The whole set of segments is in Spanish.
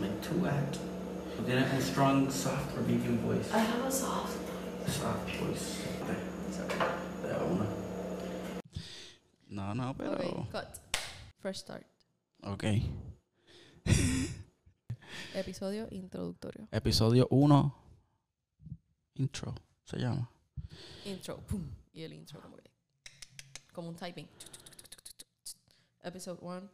meant to act. Tienes un strong, soft or medium voice. I have a soft. Soft voice. Sorry. De una. No, no, pero. Okay, cut. Fresh start. Ok. Episodio introductorio. Episodio 1. Intro. Se llama. Intro. Pum. Y el intro como que. Como un typing. Episode 1.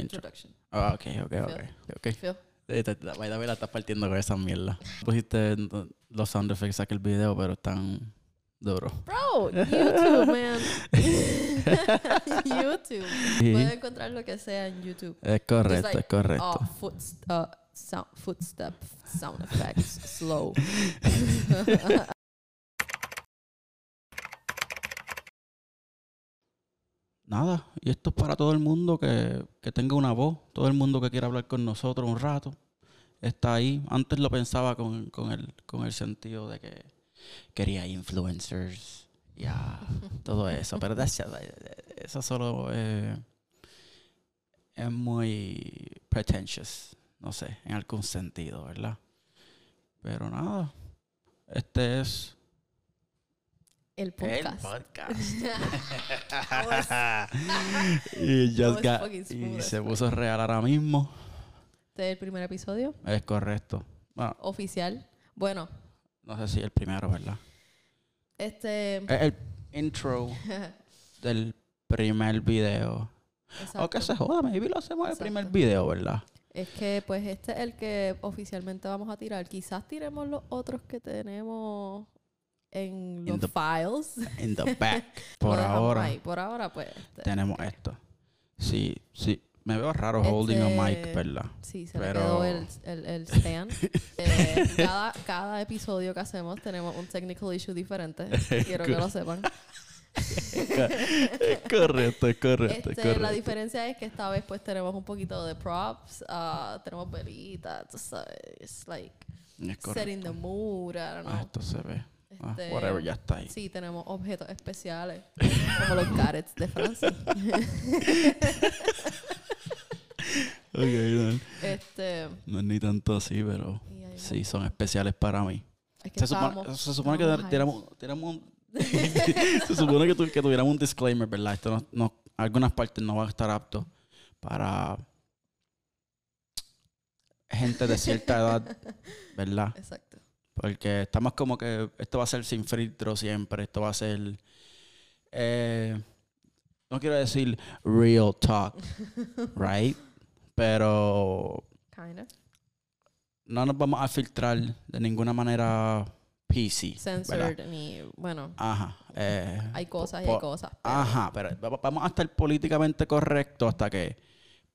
Intro. Introduction. Ah, ok, ok, ok. ok. Phil. Eh, te- te- By the way, la estás partiendo con esa mierda. Pusiste no, los sound effects aquí el video, pero están duros. Bro, YouTube, man. YouTube. Sí. Puedes encontrar lo que sea en YouTube. Es correcto, like, es correcto. Oh, foot, uh, sound, footstep, sound effects, slow. Nada, y esto es para todo el mundo que, que tenga una voz, todo el mundo que quiera hablar con nosotros un rato. Está ahí. Antes lo pensaba con, con, el, con el sentido de que quería influencers, ya, todo eso. Pero eso solo eh, es muy pretentious, no sé, en algún sentido, ¿verdad? Pero nada, este es El podcast. el podcast. y just got- y se puso real ahora mismo. Este es el primer episodio Es correcto. Bueno, oficial. Bueno, no sé si el primero, ¿verdad? este. Es el intro del primer video. exacto. O que se joda, maybe lo hacemos el Exacto. primer video, ¿verdad? Es que, pues, este es el que oficialmente vamos a tirar. Quizás tiremos los otros que tenemos en In los the- files. In the back. Por ahora ahí. Por ahora, pues. este, tenemos esto. Sí, sí. Me veo raro Este- holding a mic, ¿verdad? Sí, se Pero- le quedó el, el, el stand. Eh, cada, cada episodio que hacemos tenemos un technical issue diferente. Quiero que lo sepan. es correcto, es correcto, es Este, correcto. la diferencia es que esta vez pues tenemos un poquito de props, ah, tenemos velitas, tú sabes, it's like setting the mood, I don't Ah, know. esto se ve. Ah, Este, whatever, ya está ahí. Sí, tenemos objetos especiales, como los gadgets de Francia. Ok, no, este, no es ni tanto así, pero sí, son especiales para mí. Es que Se supone, estábamos- se supone que un- se supone que, tu- que tuviéramos un disclaimer, ¿verdad? Esto no, no- algunas partes no van a estar apto para gente de cierta edad, ¿verdad? Exacto. Porque estamos como que esto va a ser sin filtro siempre, esto va a ser, eh, no quiero decir real talk, right? Pero Kind of. no nos vamos a filtrar de ninguna manera PC. Censored ni, bueno, Ajá. eh, hay cosas y hay cosas. pero- Ajá, pero va- vamos a estar políticamente correctos hasta que,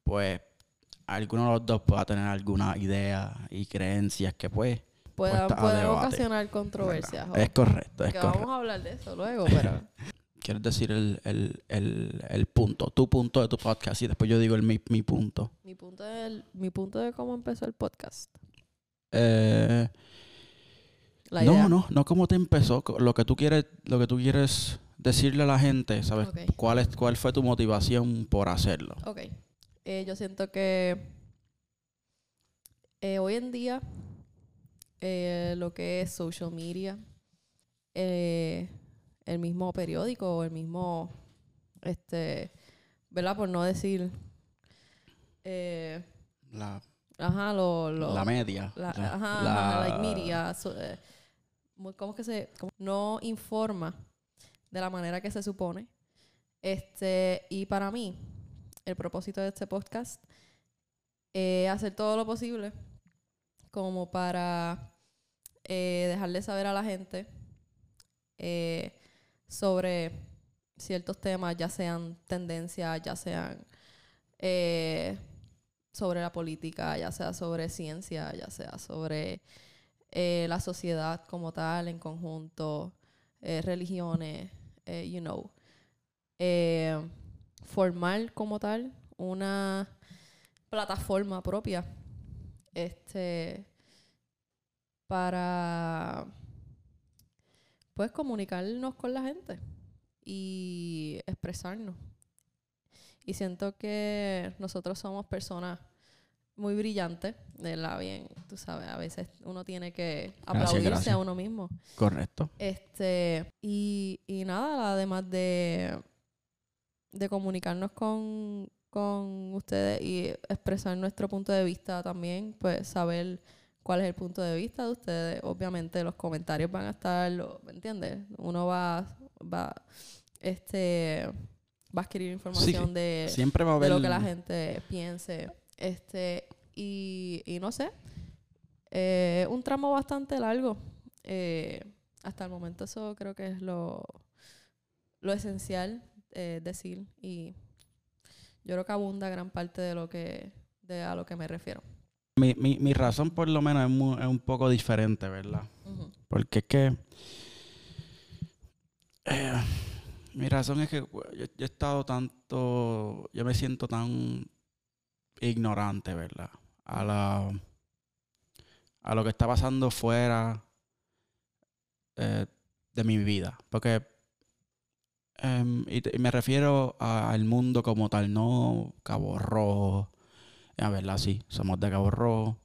pues, alguno de los dos pueda tener alguna idea y creencias que, pues, Puedan, puesta a pueden ocasionar controversias. es correcto, es que correcto. vamos a hablar de eso luego, pero ¿Quieres decir el, el, el, el punto, tu punto de tu podcast y después yo digo el mi, mi punto? mi punto de, mi punto de cómo empezó el podcast. Eh, no, no, no cómo te empezó, lo que tú quieres, lo que tú quieres decirle a la gente, ¿sabes? ¿Cuál es, cuál fue tu motivación por hacerlo? Ok. Eh, yo siento que eh, hoy en día eh, lo que es social media, eh, el mismo periódico o el mismo, este, ¿verdad? Por no decir, eh, La, ajá, lo, lo- la media. la- ajá, la- ajá, like media, so- ¿cómo es que se, cómo- no informa de la manera que se supone? Este, y para mí, el propósito de este podcast es hacer todo lo posible como para eh, dejarle saber a la gente eh, sobre ciertos temas, ya sean tendencias, ya sean eh, sobre la política, ya sea sobre ciencia, ya sea sobre la sociedad como tal, en conjunto, religiones, you know. Formar como tal una plataforma propia este para pues comunicarnos con la gente y expresarnos y siento que nosotros somos personas muy brillante, de la bien, tú sabes, a veces uno tiene que Gracias, aplaudirse gracias. a uno mismo. Correcto. Este, y, y nada, además de, de comunicarnos con, con ustedes y expresar nuestro punto de vista también, pues saber cuál es el punto de vista de ustedes. Obviamente los comentarios van a estar, ¿me entiendes? Uno va, va, este, va a adquirir información de, Siempre va a de haber... lo que la gente piense. Este, y, y no sé, eh, un tramo bastante largo. Eh, hasta el momento eso creo que es lo, lo esencial eh, decir y yo creo que abunda gran parte de lo que de a lo que me refiero. Mi, mi, mi razón por lo menos es, mu- es un poco diferente, ¿verdad? Porque es que. eh, mi razón es que yo, yo he estado tanto. Yo me siento tan ignorante, ¿verdad? A la. A lo que está pasando fuera eh, de mi vida. Porque. em, y, y me refiero al mundo como tal, no Cabo Rojo. A verdad, sí, somos de Cabo Rojo.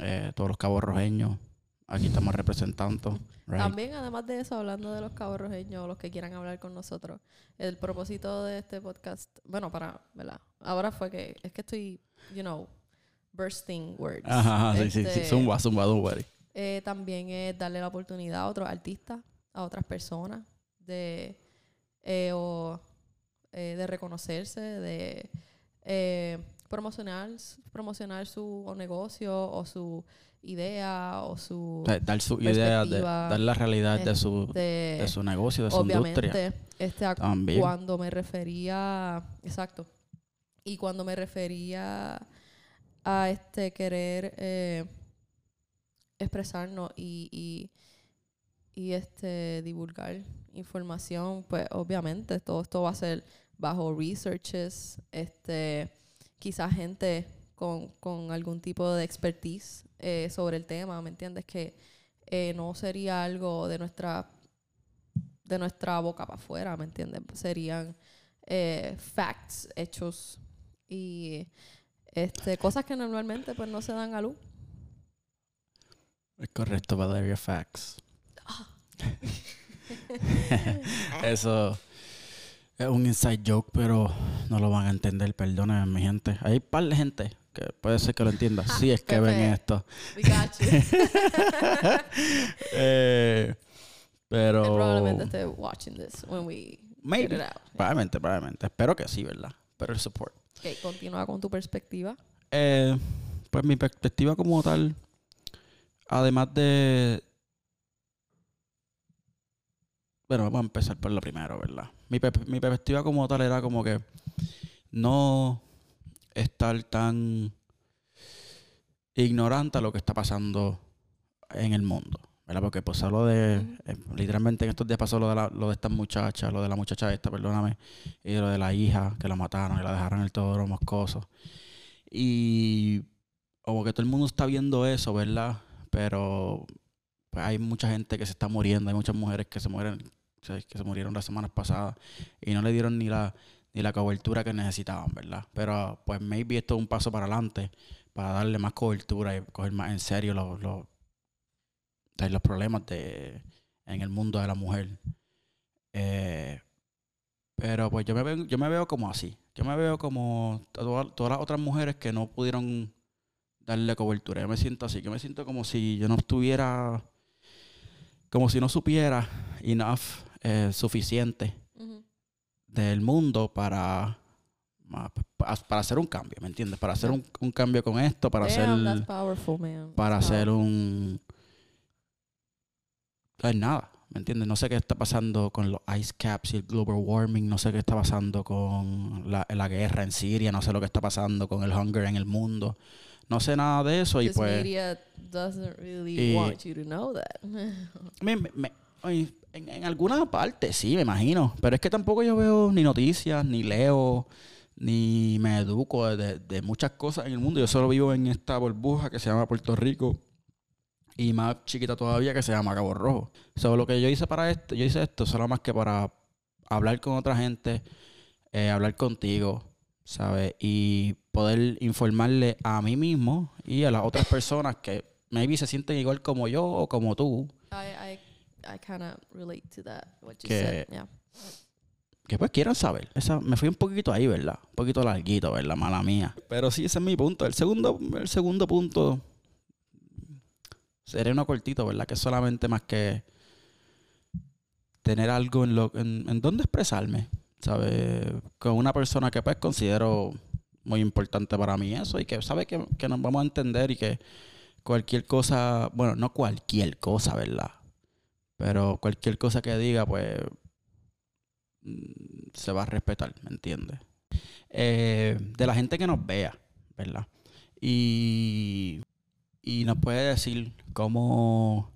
eh, todos los cabos rojeños. Aquí estamos representando. right? También, además de eso, hablando de los cabos rojeños los que quieran hablar con nosotros, el propósito de este podcast, bueno, para, ¿verdad? Ahora fue que, es que estoy, you know, bursting words. Ajá, ajá, sí, sí, sí. Este, Zumba, zumba, zumba. Eh, también es darle la oportunidad a otros artistas, a otras personas, de, eh, o, de reconocerse, de promocionar, promocionar su negocio o su idea o su... O sea, dar su idea, de, dar la realidad de su, este, de su negocio, de su industria. obviamente, este, a- También. cuando me refería, exacto, y cuando me refería a este querer eh, expresarnos y, y, y, este divulgar información, pues obviamente todo esto va a ser bajo researches, este quizás gente con, con algún tipo de expertise eh, sobre el tema, ¿me entiendes? Que eh, no sería algo de nuestra de nuestra boca para afuera, ¿me entiendes? Serían eh, facts, hechos y este cosas que normalmente pues no se dan a luz. Es correcto, Valeria Facts. Eso es un inside joke, pero no lo van a entender, perdónenme, mi gente. Hay un par de gente que puede ser que lo entienda. Si es que ven esto. We got you. Eh, pero. Probablemente watching this when we get Maybe. it out. Probablemente, probablemente. Espero que sí, ¿verdad? Pero el support. Ok, continúa con tu perspectiva. Eh, pues mi perspectiva como tal, además de... Bueno, vamos a empezar por lo primero, ¿verdad? Mi, mi perspectiva como tal era como que no estar tan ignorante a lo que está pasando en el mundo, ¿verdad? Porque pues hablo de... Eh, literalmente en estos días pasó lo de, la, lo de estas muchachas, lo de la muchacha esta, perdóname, y lo de la hija que la mataron y la dejaron en el todo moscoso. Y como que todo el mundo está viendo eso, ¿verdad? Pero pues, hay mucha gente que se está muriendo, hay muchas mujeres que se mueren, que se murieron las semanas pasadas y no le dieron ni la ni la cobertura que necesitaban, ¿verdad? Pero pues maybe esto es un paso para adelante para darle más cobertura y coger más en serio los, los, los problemas de, en el mundo de la mujer. Eh, pero pues yo me veo, yo me veo como así. Yo me veo como toda- todas las otras mujeres que no pudieron darle cobertura. Yo me siento así, yo me siento como si yo no estuviera, como si no supiera enough, eh, suficiente del mundo para, para hacer un cambio, ¿me entiendes? Para hacer un, un cambio con esto, para Damn, hacer, powerful, para That's hacer powerful. un... No es nada, ¿me entiendes? No sé qué está pasando con los ice caps y el global warming, no sé qué está pasando con la, la guerra en Siria, no sé lo que está pasando con el hunger en el mundo. No sé nada de eso y pues... media doesn't really y- want you to know that. Me- me- en, en alguna parte, sí, me imagino. Pero es que tampoco yo veo ni noticias, ni leo, ni me educo de, de muchas cosas en el mundo. Yo solo vivo en esta burbuja que se llama Puerto Rico y más chiquita todavía que se llama Cabo Rojo. Solo lo que yo hice para esto, yo hice esto solo más que para hablar con otra gente, eh, hablar contigo, ¿sabes? Y poder informarle a mí mismo y a las otras personas que maybe se sienten igual como yo o como tú, I kind of relate to that, what you Que- said. Yeah. que pues quieran saber. Esa, me fui un poquito ahí, ¿verdad? Un poquito larguito, ¿verdad? Mala mía. Pero sí, ese es mi punto. El segundo, el segundo punto sería uno cortito, ¿verdad? Que es solamente más que tener algo en, lo, en, en donde expresarme, ¿sabes? Con una persona que pues considero muy importante para mí eso y que sabe que, que nos vamos a entender y que cualquier cosa, bueno, no cualquier cosa, ¿verdad? Pero cualquier cosa que diga, pues mm, se va a respetar, ¿me entiendes? Eh, de la gente que nos vea, ¿verdad? Y, y nos puede decir cómo, o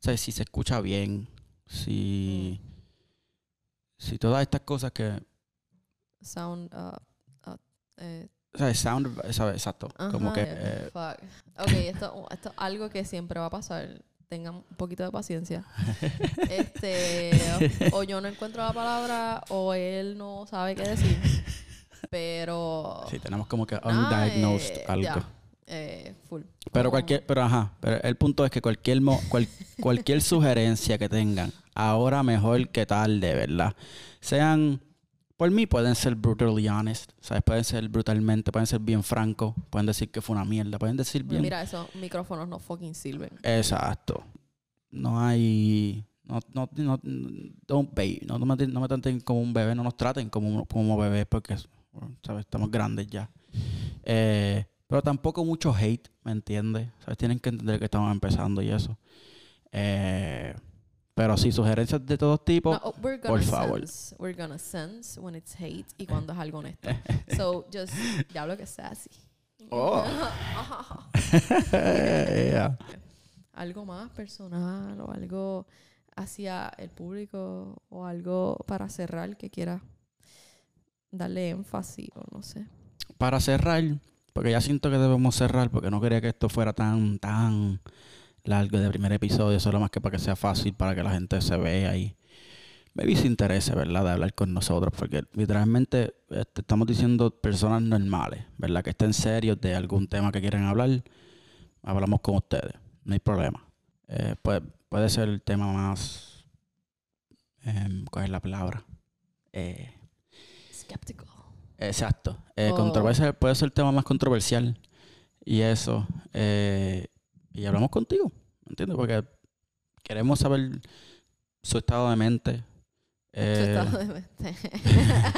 sea, si se escucha bien, si, si todas estas cosas que, Sound, uh, uh, eh, o sea, sound, ¿sabes? Exacto, como que... eh, eh, fuck. Ok, esto, esto es algo que siempre va a pasar. Tengan un poquito de paciencia. este, o, o yo no encuentro la palabra o él no sabe qué decir. Pero. sí, tenemos como que nada, undiagnosed eh, algo. ya, eh, full. Pero Como- cualquier, pero ajá, pero el punto es que cualquier mo- cual- cualquier sugerencia que tengan, ahora mejor que tarde, ¿verdad? Sean, por mí pueden ser brutally honest, ¿sabes? Pueden ser brutalmente, pueden ser bien francos, pueden decir que fue una mierda, pueden decir bien. Mira, esos micrófonos no fucking sirven. Exacto. No hay, no, no, no, don't baby, no, no me, no me traten como un bebé, no nos traten como, como bebés porque, ¿sabes? Estamos grandes ya. Eh, pero tampoco mucho hate, ¿me entiendes? ¿Sabes? Tienen que entender que estamos empezando y eso. Eh, pero sí, sugerencias de todos tipos. No, oh, por favor. sense, we're gonna sense when it's hate y cuando es algo honesto. so, just, ya hablo que es sassy. Oh. Yeah. algo más personal o algo hacia el público o algo para cerrar que quiera darle énfasis o no sé. Para cerrar, porque ya siento que debemos cerrar, porque no quería que esto fuera tan, tan largo de primer episodio, solo más que para que sea fácil, para que la gente se vea y maybe se interese, ¿verdad? De hablar con nosotros, porque literalmente este, estamos diciendo personas normales, ¿verdad? Que estén serios de algún tema que quieran hablar, hablamos con ustedes, no hay problema. Eh, puede, puede ser el tema más... em, ¿Cuál es la palabra? Eh, Skeptical. Exacto. Eh, Oh. controversia puede ser el tema más controversial. Y eso. Eh, y hablamos contigo. ¿Me entiendes? Porque queremos saber su estado de mente. Su Eh, estado de mente.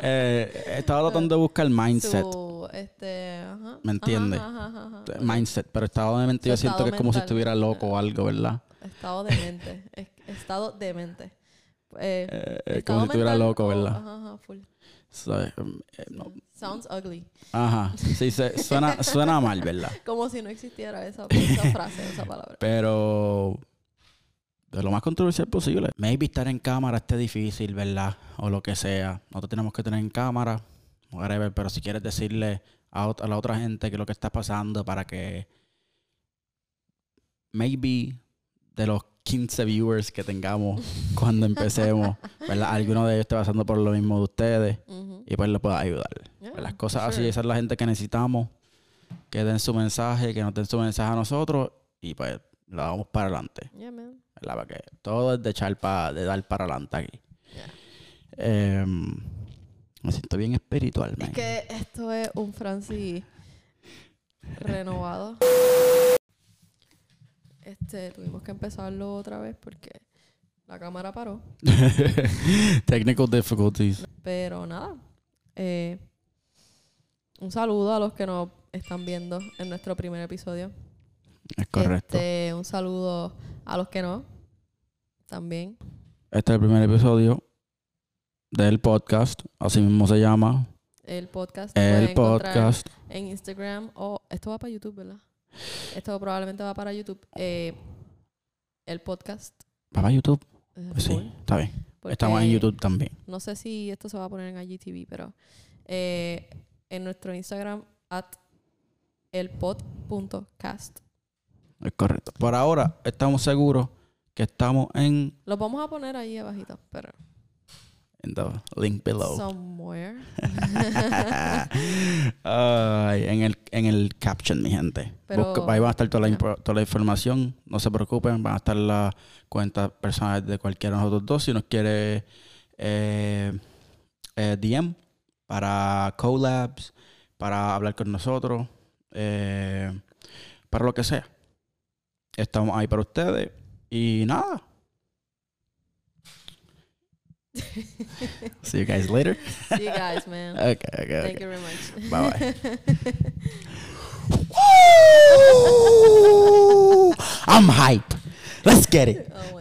eh, he estado tratando de buscar mindset. Su, este, ajá, ¿Me entiende? ajá, ajá, ajá, ajá. Mindset. Pero estado de mente Su yo siento que es como si estuviera loco o algo, ¿verdad? Estado de mente. Es- estado de mente. Eh, Eh, eh, como si estuviera loco, o- ¿verdad? Ajá, ajá, full. ¿Sabes? Eh, no. Sounds ugly. Ajá. Sí, se, suena, suena mal, ¿verdad? Como si no existiera esa, esa frase, esa palabra. Pero de lo más controversial posible. Maybe estar en cámara esté difícil, ¿verdad? O lo que sea. Nosotros tenemos que tener en cámara, whatever, pero si quieres decirle a, a la otra gente qué es lo que está pasando para que maybe de los 15 viewers que tengamos cuando empecemos, ¿verdad? Alguno de ellos esté pasando por lo mismo de ustedes y pues le pueda ayudar. Yeah, Las cosas así, esa es la gente que necesitamos. Que den su mensaje, que nos den su mensaje a nosotros y pues lo vamos para adelante. Yeah, man. ¿verdad? Porque todo es de echar pa- de dar para adelante aquí. Yeah. Em, me siento bien espiritual, man. Es que esto es un Francis renovado. Este, tuvimos que empezarlo otra vez porque la cámara paró. Technical difficulties. Pero nada. eh, un saludo a los que nos están viendo en nuestro primer episodio. Es correcto. Este, un saludo a los que no. También. Este es el primer episodio del podcast. Así mismo se llama. El podcast. El podcast. En Instagram. O esto va para YouTube, ¿verdad? Esto probablemente va para YouTube. Eh, el podcast. ¿Para YouTube? Pues sí, está bien. porque Estamos en YouTube también. No sé si esto se va a poner en IGTV, pero eh, en nuestro Instagram, at elpod.cast. Es correcto. Por ahora estamos seguros que estamos en, Los vamos a poner ahí abajito, pero in the link below. Somewhere. En, el, en el caption, mi gente. Pero- Busca- ahí va a estar toda la, toda la información. No se preocupen, van a estar las cuentas personales de cualquiera de nosotros dos. Si nos quiere eh, eh, DM para collabs, para hablar con nosotros, eh, para lo que sea. Estamos ahí para ustedes. Y nada. See you guys later. See you guys, man. Okay, okay, Thank okay. you very much. Bye bye. I'm hype. Let's get it. Oh